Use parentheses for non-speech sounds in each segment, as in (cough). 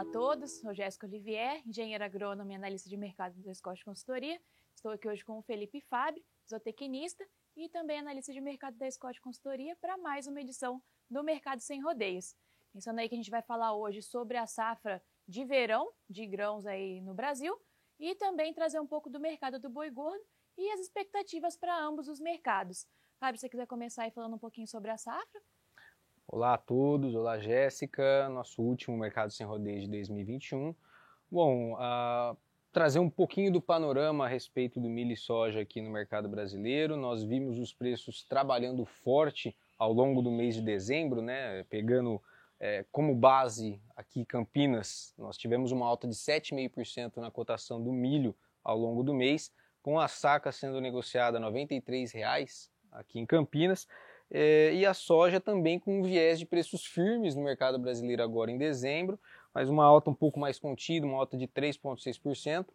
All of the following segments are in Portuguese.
Olá a todos, sou Jéssica Olivier, engenheira agrônoma e analista de mercado da Scott Consultoria. Estou aqui hoje com o Felipe Fábio, zootecnista e também analista de mercado da Scott Consultoria para mais uma edição do Mercado Sem Rodeios. Pensando aí que a gente vai falar hoje sobre a safra de verão de grãos aí no Brasil e também trazer um pouco do mercado do boi gordo e as expectativas para ambos os mercados. Fábio, se você quiser começar aí falando um pouquinho sobre a safra? Olá a todos, olá Jéssica, nosso último Mercado Sem Rodeios de 2021. Bom, uh, trazer um pouquinho do panorama a respeito do milho e soja aqui no mercado brasileiro. Nós vimos os preços trabalhando forte ao longo do mês de dezembro, né? Pegando é, como base aqui Campinas, nós tivemos uma alta de 7,5% na cotação do milho ao longo do mês, com a saca sendo negociada R$ 93,00 aqui em Campinas é, e a soja também com um viés de preços firmes no mercado brasileiro agora em dezembro, mas uma alta um pouco mais contida, uma alta de 3,6%,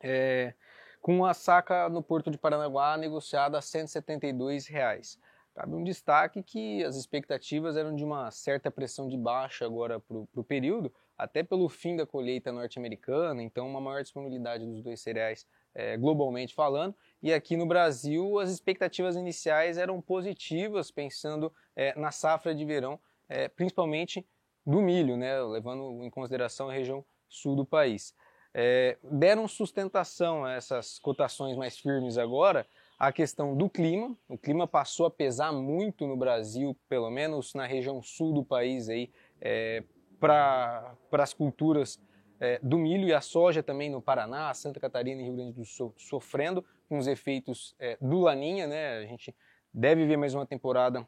é, com a saca no Porto de Paranaguá negociada a 172 reais. Cabe um destaque que as expectativas eram de uma certa pressão de baixa agora para o período, até pelo fim da colheita norte-americana, então uma maior disponibilidade dos dois cereais é, globalmente falando, e aqui no Brasil, as expectativas iniciais eram positivas, pensando é, na safra de verão, é, principalmente do milho, né, levando em consideração a região sul do país. É, deram sustentação a essas cotações mais firmes agora a questão do clima. O clima passou a pesar muito no Brasil, pelo menos na região sul do país, aí, é, para as culturas é, do milho e a soja também no Paraná, Santa Catarina e Rio Grande do Sul sofrendo com os efeitos é, do Laninha, né? A gente deve ver mais uma temporada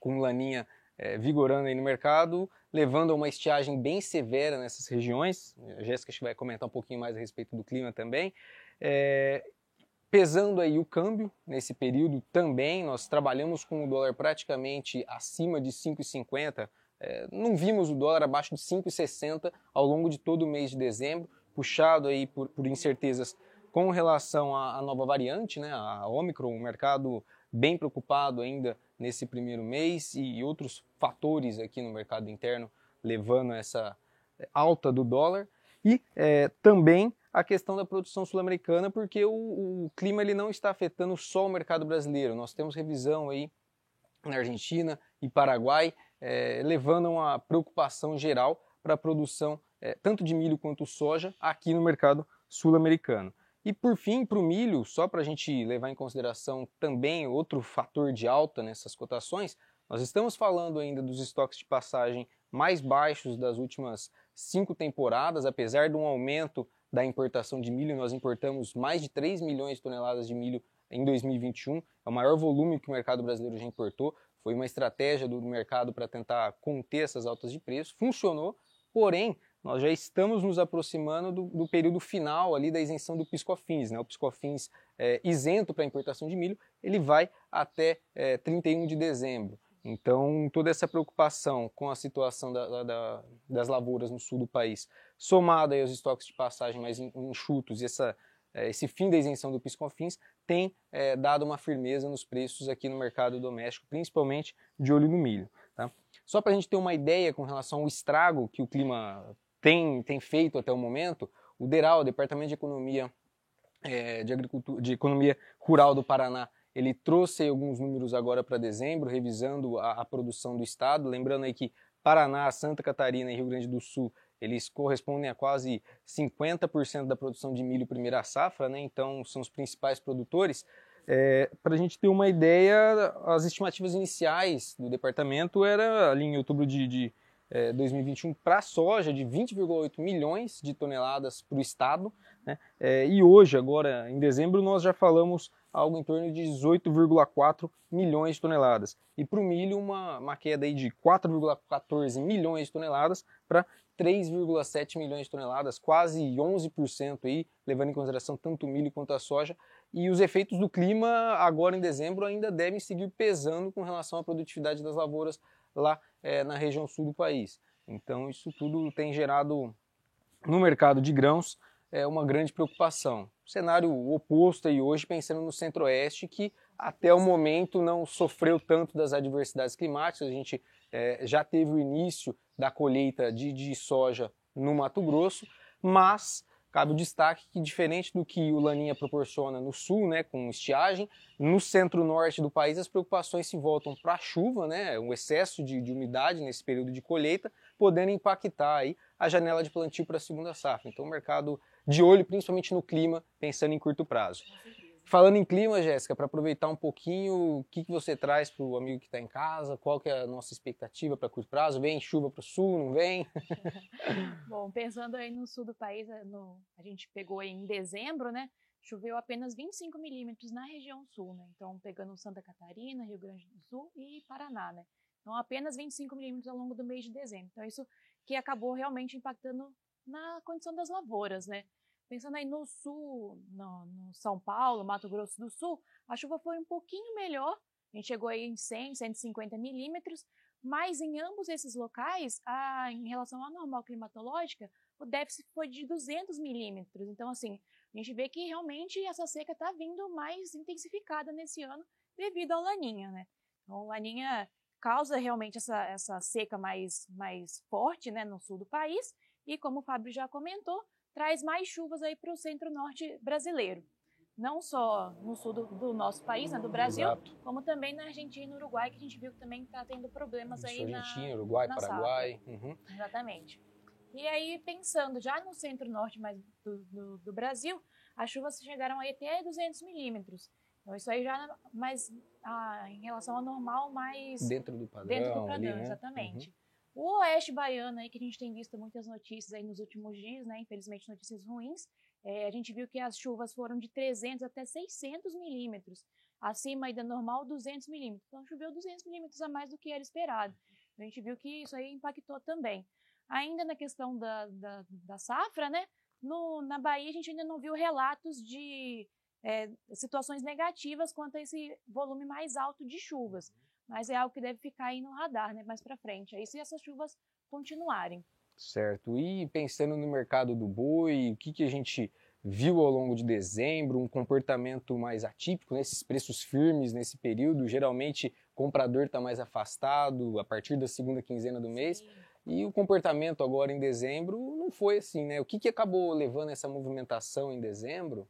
com Laninha é, vigorando aí no mercado, levando a uma estiagem bem severa nessas regiões. A Jéssica vai comentar um pouquinho mais a respeito do clima também. É, pesando aí o câmbio nesse período também, nós trabalhamos com o dólar praticamente acima de 5,50 é, não vimos o dólar abaixo de 5,60 ao longo de todo o mês de dezembro, puxado aí por, por incertezas com relação à, nova variante, né, a Omicron, o mercado bem preocupado ainda nesse primeiro mês e, outros fatores aqui no mercado interno levando essa é, alta do dólar e é, também a questão da produção sul-americana, porque o, o, clima ele não está afetando só o mercado brasileiro. Nós temos revisão aí na Argentina e Paraguai é, levando a uma preocupação geral para a produção é, tanto de milho quanto soja aqui no mercado sul-americano. E por fim, para o milho, só para a gente levar em consideração também outro fator de alta nessas cotações, nós estamos falando ainda dos estoques de passagem mais baixos das últimas cinco temporadas, apesar de um aumento da importação de milho, nós importamos mais de 3 milhões de toneladas de milho em 2021, é o maior volume que o mercado brasileiro já importou. Foi uma estratégia do mercado para tentar conter essas altas de preço, funcionou, porém, nós já estamos nos aproximando do, do período final ali da isenção do piscofins. Né? O piscofins é, isento para importação de milho, ele vai até é, 31 de dezembro. Então, toda essa preocupação com a situação da, da, das lavouras no sul do país, somada aos estoques de passagem mais enxutos e essa é, esse fim da isenção do PiscoFins tem é, dado uma firmeza nos preços aqui no mercado doméstico, principalmente de olho no milho. Tá? Só para a gente ter uma ideia com relação ao estrago que o clima tem, tem feito até o momento, o DERAL, Departamento de Economia, é, de, Agricultura, de Economia Rural do Paraná, ele trouxe alguns números agora para dezembro, revisando a, a, produção do estado. Lembrando aí que Paraná, Santa Catarina e Rio Grande do Sul eles correspondem a quase 50% da produção de milho primeira safra, né? então são os principais produtores. É, Para a gente ter uma ideia, as estimativas iniciais do departamento era ali em outubro de, de é, 2021 para a soja de 20,8 milhões de toneladas para o estado, né? é, e hoje, agora em dezembro, nós já falamos algo em torno de 18,4 milhões de toneladas. E para o milho, uma, uma queda aí de 4,14 milhões de toneladas para 3,7 milhões de toneladas, quase 11% aí, levando em consideração tanto o milho quanto a soja. E os efeitos do clima agora em dezembro ainda devem seguir pesando com relação à produtividade das lavouras lá é, na região sul do país. Então isso tudo tem gerado no mercado de grãos é, uma grande preocupação. Cenário oposto aí hoje pensando no centro-oeste que até o momento não sofreu tanto das adversidades climáticas. A gente é, já teve o início da colheita de, de soja no Mato Grosso, mas cabe o destaque que, diferente do que o Laninha proporciona no sul, né, com estiagem, no centro-norte do país as preocupações se voltam para a chuva, né, um excesso de, de, umidade nesse período de colheita, podendo impactar aí a janela de plantio para a segunda safra. Então, o mercado de olho principalmente no clima, pensando em curto prazo. Falando em clima, Jéssica, para aproveitar um pouquinho, o que, que você traz para o amigo que está em casa? Qual que é a nossa expectativa para curto prazo? Vem chuva para o sul, não vem? (laughs) Bom, pensando aí no sul do país, eh, no, a gente pegou em dezembro, né? Choveu apenas 25 milímetros na região sul, né? Então, pegando Santa Catarina, Rio Grande do Sul e Paraná, né? Então, apenas 25 milímetros ao longo do mês de dezembro. Então, isso que acabou realmente impactando na condição das lavouras, né? Pensando aí no sul, no, no, São Paulo, Mato Grosso do Sul, a chuva foi um pouquinho melhor. A gente chegou aí em 100, 150 milímetros, mas em ambos esses locais, a, em relação à normal climatológica, o déficit foi de 200 milímetros. Então, assim, a gente vê que realmente essa seca está vindo mais intensificada nesse ano devido ao Laninha, né? Então, Laninha causa realmente essa, essa seca mais, mais forte né, no sul do país e, como o Fábio já comentou, traz mais chuvas aí para o centro-norte brasileiro. Não só no sul do, do nosso país, né, do Brasil, Exato. como também na Argentina e no Uruguai, que a gente viu que também está tendo problemas aí na Argentina, Uruguai, na Paraguai. Uhum. Exatamente. E aí, pensando já no centro-norte mais do, do, do, Brasil, as chuvas chegaram aí até 200 milímetros. Então, isso aí já, mais ah, em relação ao normal, mais... Dentro do padrão. Dentro do padrão, ali, né? exatamente. Uhum. O Oeste Baiano aí, que a gente tem visto muitas notícias aí nos últimos dias, né? Infelizmente notícias ruins. É, a gente viu que as chuvas foram de 300 até 600 milímetros, acima da normal 200 milímetros. Então choveu 200 milímetros a mais do que era esperado. A gente viu que isso aí impactou também. Ainda na questão da, da, da safra, né? No, na Bahia a gente ainda não viu relatos de é, situações negativas quanto a esse volume mais alto de chuvas mas é algo que deve ficar aí no radar, né, mais para frente. Aí se essas chuvas continuarem. Certo. E pensando no mercado do boi, o que, que a gente viu ao longo de dezembro, um comportamento mais atípico, né? esses preços firmes nesse período, geralmente o comprador está mais afastado a partir da segunda quinzena do mês. Sim. E o comportamento agora em dezembro não foi assim, né? O que, que acabou levando essa movimentação em dezembro?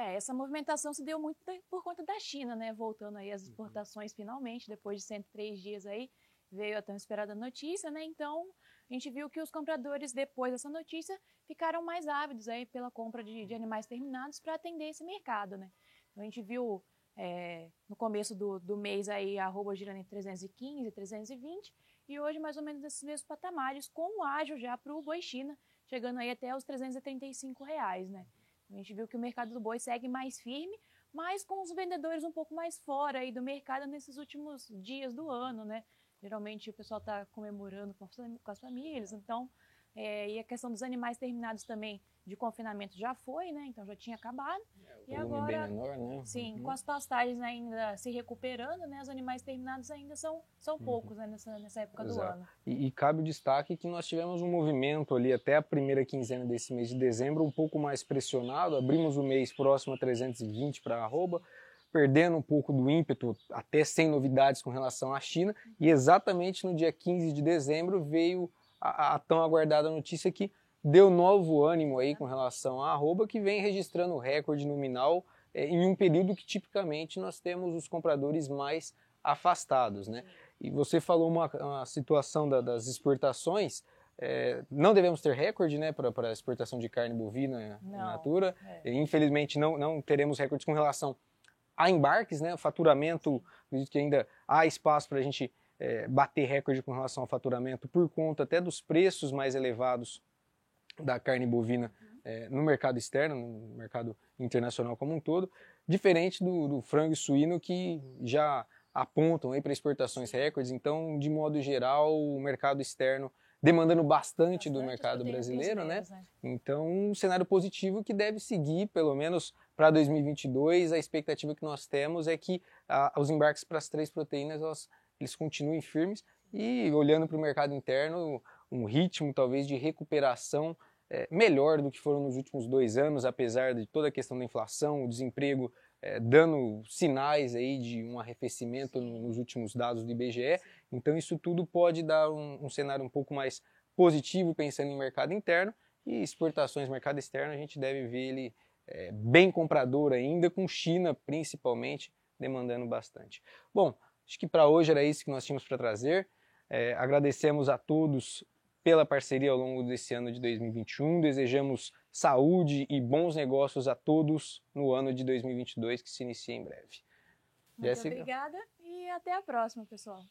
É, essa movimentação se deu muito por conta da China, né? Voltando aí as uhum. exportações finalmente, depois de 103 dias aí, veio a tão esperada notícia, né? Então, a gente viu que os compradores, depois dessa notícia, ficaram mais ávidos aí pela compra de, de animais terminados para atender esse mercado, né? Então, a gente viu é, no começo do, do mês aí a arroba girando em 315, e 320, e hoje mais ou menos nesses mesmos patamares, com o ágio já para o boi China, chegando aí até os 335 reais, né? A gente viu que o mercado do boi segue mais firme, mas com os vendedores um pouco mais fora aí do mercado nesses últimos dias do ano, né? Geralmente o pessoal está comemorando com as famílias, então é, e a questão dos animais terminados também de confinamento já foi, né? Então já tinha acabado. É, e agora, menor, né? sim, uhum. com as pastagens ainda se recuperando, né? Os animais terminados ainda são, são uhum. poucos né? nessa, nessa época Exato. do ano. E, e, cabe o destaque que nós tivemos um movimento ali até a primeira quinzena desse mês de dezembro, um pouco mais pressionado. Abrimos o mês próximo a 320 para arroba perdendo um pouco do ímpeto, até sem novidades com relação à China, e exatamente no dia 15 de dezembro veio a, a tão aguardada notícia que deu novo ânimo aí com relação à arroba, que vem registrando recorde nominal é, em um período que tipicamente nós temos os compradores mais afastados, né? E você falou uma, uma situação da, das exportações, é, não devemos ter recorde né, para exportação de carne bovina in natura. É. Infelizmente, não, não teremos recordes com relação a embarques, né, faturamento, acredito que ainda há espaço para a gente é, bater recorde com relação ao faturamento por conta até dos preços mais elevados da carne bovina é, no mercado externo, no mercado internacional como um todo, diferente do, do frango e suíno que já apontam para exportações recordes. Então, de modo geral, o mercado externo demandando bastante, bastante do mercado brasileiro, né? né? Então, um cenário positivo que deve seguir, pelo menos para 2022. A expectativa que nós temos é que ah, os embarques para as três proteínas elas eles continuem firmes e olhando para o mercado interno, um ritmo talvez de recuperação é, melhor do que foram nos últimos dois anos, apesar de toda a questão da inflação, o desemprego é, dando sinais aí de um arrefecimento nos últimos dados do IBGE. Então isso tudo pode dar um, um cenário um pouco mais positivo pensando em mercado interno e exportações, mercado externo, a gente deve ver ele é, bem comprador ainda, com China principalmente demandando bastante. Bom, acho que para hoje era isso que nós tínhamos para trazer. É, agradecemos a todos pela parceria ao longo desse ano de 2021. Desejamos saúde e bons negócios a todos no ano de 2022 que se inicia em breve. Muito Jessica. obrigada e até a próxima, pessoal.